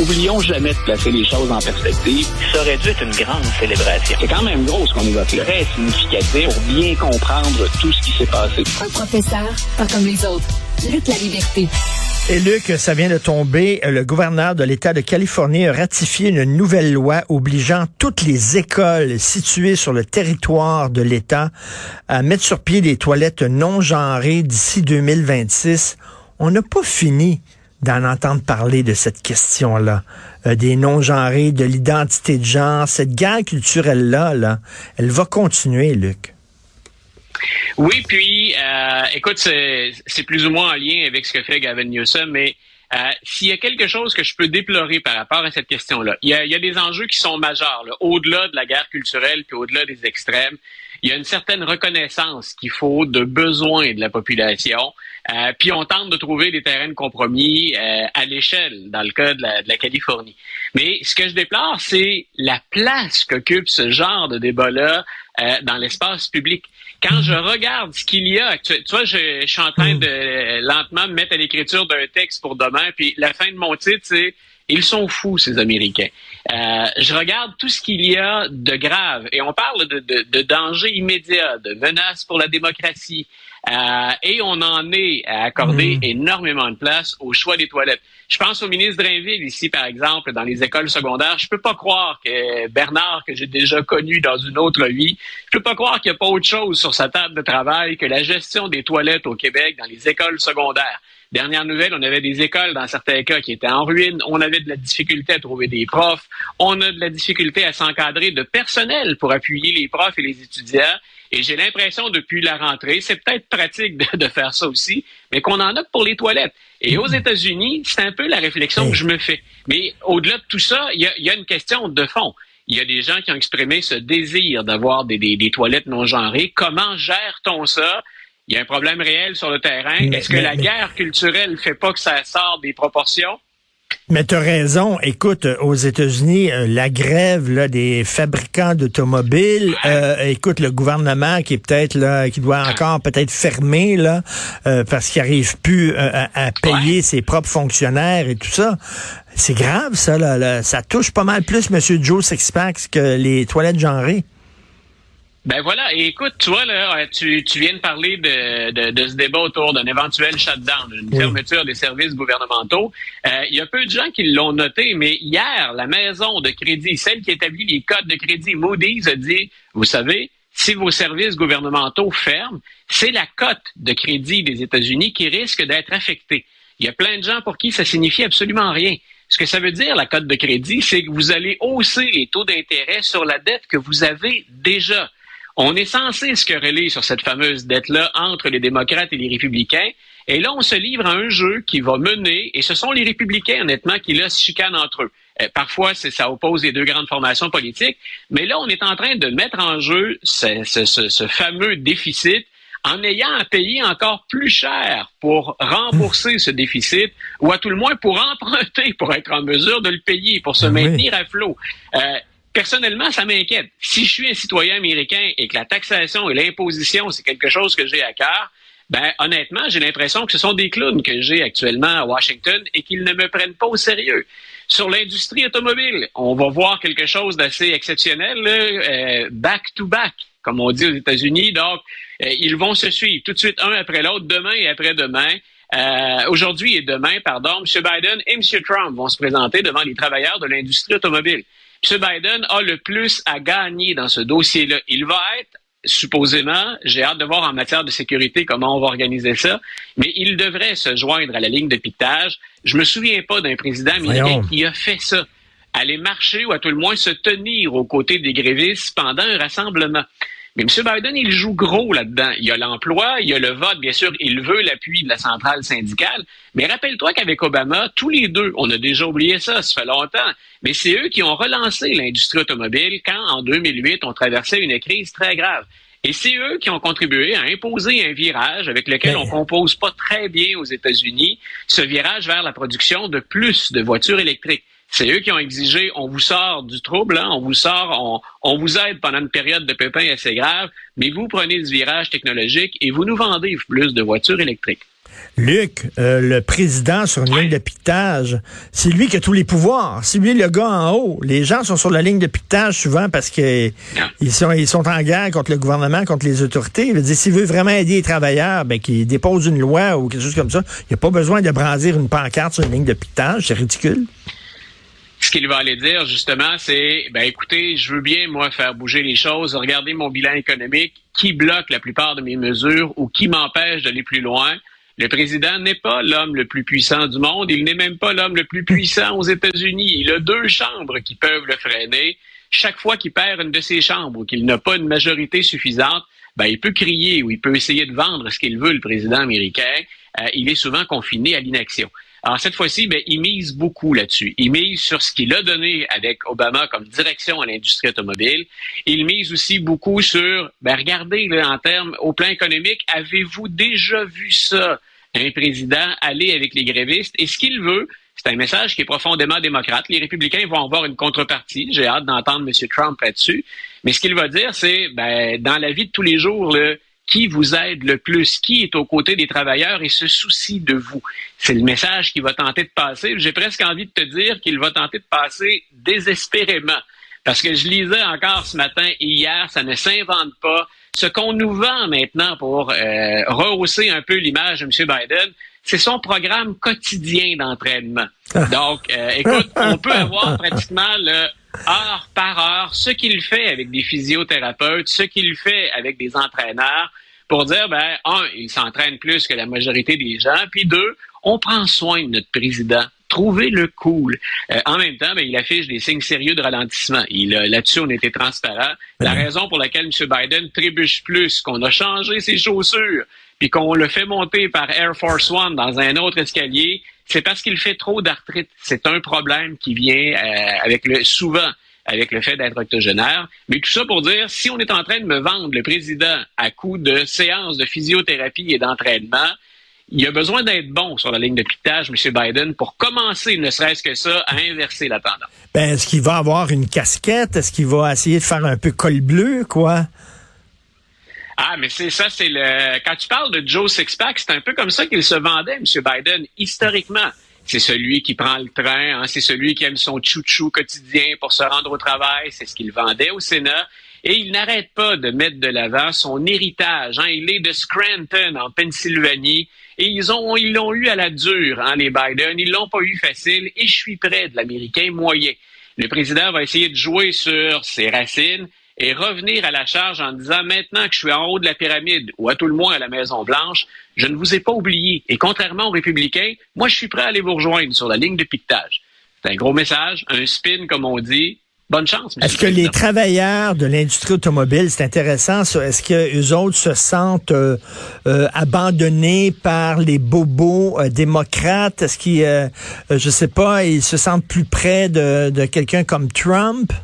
Oublions jamais de placer les choses en perspective. Ça aurait dû être une grande célébration. C'est quand même gros ce qu'on nous a fait. Très significatif pour bien comprendre tout ce qui s'est passé. Un professeur, pas comme les autres. Lutte la liberté. Et Luc, ça vient de tomber. Le gouverneur de l'État de Californie a ratifié une nouvelle loi obligeant toutes les écoles situées sur le territoire de l'État à mettre sur pied des toilettes non genrées d'ici 2026. On n'a pas fini d'en entendre parler de cette question-là, euh, des non-genrés, de l'identité de genre. Cette guerre culturelle-là, là, elle va continuer, Luc. Oui, puis, euh, écoute, c'est plus ou moins en lien avec ce que fait Gavin Newsom, mais euh, s'il y a quelque chose que je peux déplorer par rapport à cette question-là, il, il y a, des enjeux qui sont majeurs, au-delà de la guerre culturelle, puis au-delà des extrêmes. Il y a une certaine reconnaissance qu'il faut de besoins de la population. Euh, puis on tente de trouver des terrains de compromis euh, à l'échelle, dans le cas de la, de la, Californie. Mais ce que je déplore, c'est la place qu'occupe ce genre de débat-là euh, dans l'espace public. Quand je regarde ce qu'il y a, tu, vois, je, je, suis en train de lentement me mettre à l'écriture d'un texte pour demain, puis la fin de mon titre, c'est ils sont fous, ces Américains. Euh, je regarde tout ce qu'il y a de grave, et on parle de, de, de danger immédiat, de menaces pour la démocratie, euh, et on en est à accorder mm. énormément de place au choix des toilettes. Je pense au ministre Drainville ici, par exemple, dans les écoles secondaires. Je peux pas croire que Bernard, que j'ai déjà connu dans une autre vie, je peux pas croire qu'il n'y a pas autre chose sur sa table de travail que la gestion des toilettes au Québec dans les écoles secondaires. Dernière nouvelle, on avait des écoles dans certains cas qui étaient en ruine. On avait de la difficulté à trouver des profs. On a de la difficulté à s'encadrer de personnel pour appuyer les profs et les étudiants. Et j'ai l'impression depuis la rentrée, c'est peut-être pratique de, faire ça aussi, mais qu'on en a pour les toilettes. Et aux États-Unis, c'est un peu la réflexion que je me fais. Mais au-delà de tout ça, il y a, une question de fond. Il y a des gens qui ont exprimé ce désir d'avoir des, des toilettes non genrées. Comment gère-t-on ça? Il y a un problème réel sur le terrain. Est-ce que la guerre culturelle fait pas que ça sort des proportions? Mais tu as raison. Écoute, aux États-Unis, euh, la grève là, des fabricants d'automobiles, euh, écoute, le gouvernement qui est peut-être là, qui doit encore peut-être fermer là, euh, parce qu'il n'arrive plus à, payer ses propres fonctionnaires et tout ça. C'est grave, ça. Là, Ça touche pas mal plus M. Joe Sixpack que les toilettes genrées. Ben voilà, et écoute, tu vois, là, euh, tu, tu viens de parler de, de, de ce débat autour d'un éventuel shutdown, d'une fermeture des services gouvernementaux. Euh, il y a peu de gens qui l'ont noté, mais hier, la maison de crédit, celle qui établit les codes de crédit, Moody's a dit, vous savez, si vos services gouvernementaux ferment, c'est la cote de crédit des États-Unis qui risque d'être affectée. Il y a plein de gens pour qui ça signifie absolument rien. Ce que ça veut dire, la cote de crédit, c'est que vous allez hausser les taux d'intérêt sur la dette que vous avez déjà. On est censé se quereller sur cette fameuse dette-là entre les démocrates et les républicains. Et là, on se livre à un jeu qui va mener, et ce sont les républicains, honnêtement, qui là se chicanent entre eux. Euh, parfois, ça oppose les deux grandes formations politiques, mais là, on est en train de mettre en jeu ce, ce fameux déficit en ayant à payer encore plus cher pour rembourser ce déficit, ou à tout le moins pour emprunter, pour être en mesure de le payer, pour se maintenir à flot. Euh, personnellement, ça m'inquiète. Si je suis un citoyen américain et que la taxation et l'imposition, c'est quelque chose que j'ai à cœur, ben honnêtement, j'ai l'impression que ce sont des clowns que j'ai actuellement à Washington et qu'ils ne me prennent pas au sérieux. Sur l'industrie automobile, on va voir quelque chose d'assez exceptionnel, back to back, comme on dit aux États-Unis. Donc, euh, ils vont se suivre tout de suite un après l'autre, demain et après-demain. Euh, aujourd'hui et demain, pardon, M. Biden et M. Trump vont se présenter devant les travailleurs de l'industrie automobile. M. Biden a le plus à gagner dans ce dossier-là. Il va être supposément, j'ai hâte de voir en matière de sécurité comment on va organiser ça, mais il devrait se joindre à la ligne de piquetage. Je me souviens pas d'un président américain qui a fait ça. Aller marcher ou à tout le moins se tenir aux côtés des grévistes pendant un rassemblement. Mais M. Biden, il joue gros là-dedans. Il y a l'emploi, il y a le vote, bien sûr, il veut l'appui de la centrale syndicale. Mais rappelle-toi qu'avec Obama, tous les deux, on a déjà oublié ça, ça fait longtemps, mais c'est eux qui ont relancé l'industrie automobile quand, en 2008, on traversait une crise très grave. Et c'est eux qui ont contribué à imposer un virage avec lequel on compose pas très bien aux États-Unis, ce virage vers la production de plus de voitures électriques. C'est eux qui ont exigé on vous sort du trouble, hein, on vous sort, on, vous aide pendant une période de pépin assez grave, mais vous prenez ce virage technologique et vous nous vendez plus de voitures électriques. Luc, euh, le président sur une ligne de piquetage, c'est lui qui a tous les pouvoirs. C'est lui le gars en haut. Les gens sont sur la ligne de piquetage souvent parce que ils sont, ils sont en guerre contre le gouvernement, contre les autorités. Il veut dire, s'il veut vraiment aider les travailleurs, ben, qu'il dépose une loi ou quelque chose comme ça. Il n'y a pas besoin de brandir une pancarte sur une ligne de piquetage. C'est ridicule qu'il va aller dire, justement, c'est, ben écoutez, je veux bien, moi, faire bouger les choses. Regardez mon bilan économique. Qui bloque la plupart de mes mesures ou qui m'empêche d'aller plus loin? Le président n'est pas l'homme le plus puissant du monde. Il n'est même pas l'homme le plus puissant aux États-Unis. Il a deux chambres qui peuvent le freiner. Chaque fois qu'il perd une de ses chambres ou qu'il n'a pas une majorité suffisante, ben, il peut crier ou il peut essayer de vendre ce qu'il veut, le président américain. Euh, il est souvent confiné à l'inaction. Alors cette fois-ci, ben, il mise beaucoup là-dessus. Il mise sur ce qu'il a donné avec Obama comme direction à l'industrie automobile. Il mise aussi beaucoup sur, ben, regardez là, en termes au plan économique, avez-vous déjà vu ça, un président aller avec les grévistes? Et ce qu'il veut, c'est un message qui est profondément démocrate. Les républicains vont avoir une contrepartie. J'ai hâte d'entendre M. Trump là-dessus. Mais ce qu'il va dire, c'est, ben, dans la vie de tous les jours, là, qui vous aide le plus, qui est aux côtés des travailleurs et se soucie de vous. C'est le message qu'il va tenter de passer. J'ai presque envie de te dire qu'il va tenter de passer désespérément. Parce que je lisais encore ce matin et hier, ça ne s'invente pas. Ce qu'on nous vend maintenant pour euh, rehausser un peu l'image de M. Biden, c'est son programme quotidien d'entraînement. Donc, euh, écoute, on peut avoir pratiquement le heure par heure ce qu'il fait avec des physiothérapeutes, ce qu'il fait avec des entraîneurs pour dire, ben, un, il s'entraîne plus que la majorité des gens, puis deux, on prend soin de notre président. Trouvez le cool. Euh, en même temps, ben, il affiche des signes sérieux de ralentissement. Il, euh, là-dessus, on était transparent. La raison pour laquelle M. Biden trébuche plus, qu'on a changé ses chaussures, puis qu'on le fait monter par Air Force One dans un autre escalier, c'est parce qu'il fait trop d'arthrite. C'est un problème qui vient euh, avec le souvent avec le fait d'être octogénaire. Mais tout ça pour dire, si on est en train de me vendre le président à coup de séances de physiothérapie et d'entraînement, il a besoin d'être bon sur la ligne de piquetage, M. Biden, pour commencer, ne serait-ce que ça, à inverser la tendance. Ben, est-ce qu'il va avoir une casquette? Est-ce qu'il va essayer de faire un peu col bleu, quoi? Ah, mais c'est ça, c'est le. Quand tu parles de Joe Sixpack, c'est un peu comme ça qu'il se vendait, M. Biden, historiquement. C'est celui qui prend le train, hein, c'est celui qui aime son chouchou quotidien pour se rendre au travail, c'est ce qu'il vendait au Sénat. Et il n'arrête pas de mettre de l'avant son héritage. Hein. Il est de Scranton, en Pennsylvanie. Et ils ont, ils l'ont eu à la dure, hein, les Biden. Ils l'ont pas eu facile. Et je suis près de l'Américain moyen. Le président va essayer de jouer sur ses racines et revenir à la charge en disant maintenant que je suis en haut de la pyramide ou à tout le moins à la Maison Blanche, je ne vous ai pas oublié. Et contrairement aux républicains, moi je suis prêt à aller vous rejoindre sur la ligne de piquetage. C'est un gros message, un spin comme on dit. Bonne chance. Est-ce que les travailleurs de l'industrie automobile, c'est intéressant, est-ce que eux autres se sentent euh, euh, abandonnés par les bobos euh, démocrates? Est-ce qu'ils, je sais pas, ils se sentent plus près de, de quelqu'un comme Trump?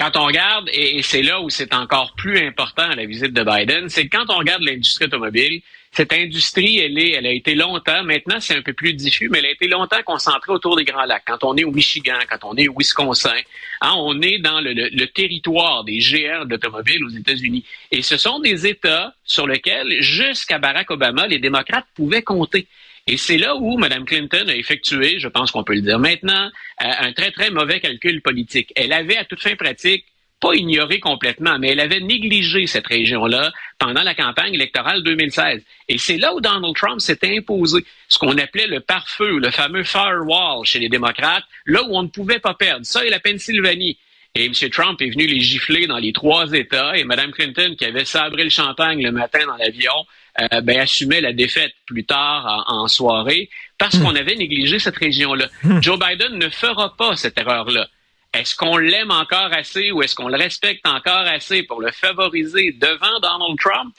Quand on regarde, et c'est là où c'est encore plus important la visite de Biden, c'est que quand on regarde l'industrie automobile, cette industrie, elle, est, elle a été longtemps, maintenant c'est un peu plus diffus, mais elle a été longtemps concentrée autour des Grands Lacs. Quand on est au Michigan, quand on est au Wisconsin, hein, on est dans le, territoire des géants d'automobile aux États-Unis. Et ce sont des États sur lesquels, jusqu'à Barack Obama, les démocrates pouvaient compter. Et c'est là où Mme Clinton a effectué, je pense qu'on peut le dire maintenant, euh, un très, très mauvais calcul politique. Elle avait, à toute fin pratique, pas ignoré complètement, mais elle avait négligé cette région-là pendant la campagne électorale 2016. Et c'est là où Donald Trump s'est imposé ce qu'on appelait le pare-feu, le fameux firewall chez les démocrates, là où on ne pouvait pas perdre. Ça et la Pennsylvanie. Et M. Trump est venu les gifler dans les trois États et Mme Clinton, qui avait sabré le champagne le matin dans l'avion, euh, ben, assumait la défaite plus tard en, soirée parce hmm. qu'on avait négligé cette région-là. Hmm. Joe Biden ne fera pas cette erreur-là. Est-ce qu'on l'aime encore assez ou est-ce qu'on le respecte encore assez pour le favoriser devant Donald Trump?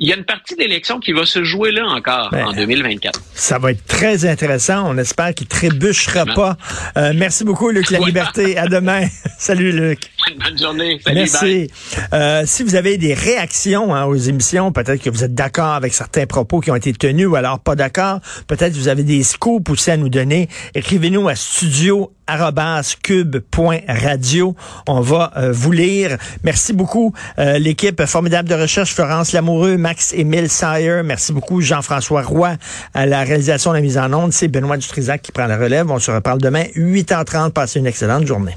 Il y a une partie de l'élection qui va se jouer là encore ben, en 2024. Ça va être très intéressant. On espère qu'il trébuchera pas. Euh, merci beaucoup, Luc La Liberté. À demain. Salut, Luc. Bonne journée. Merci. Euh, si vous avez des réactions hein, aux émissions, peut-être que vous êtes d'accord avec certains propos qui ont été tenus ou alors pas d'accord. Peut-être que vous avez des scoops aussi à nous donner. Écrivez-nous à studio cube.radio. On va euh, vous lire. Merci beaucoup, euh, l'équipe formidable de recherche, Florence Lamoureux, Max Émile Sayer. Merci beaucoup, Jean-François Roy, à la réalisation de la mise en onde. C'est Benoît Dutrisac qui prend la relève. On se reparle demain, 8h30. Passez une excellente journée.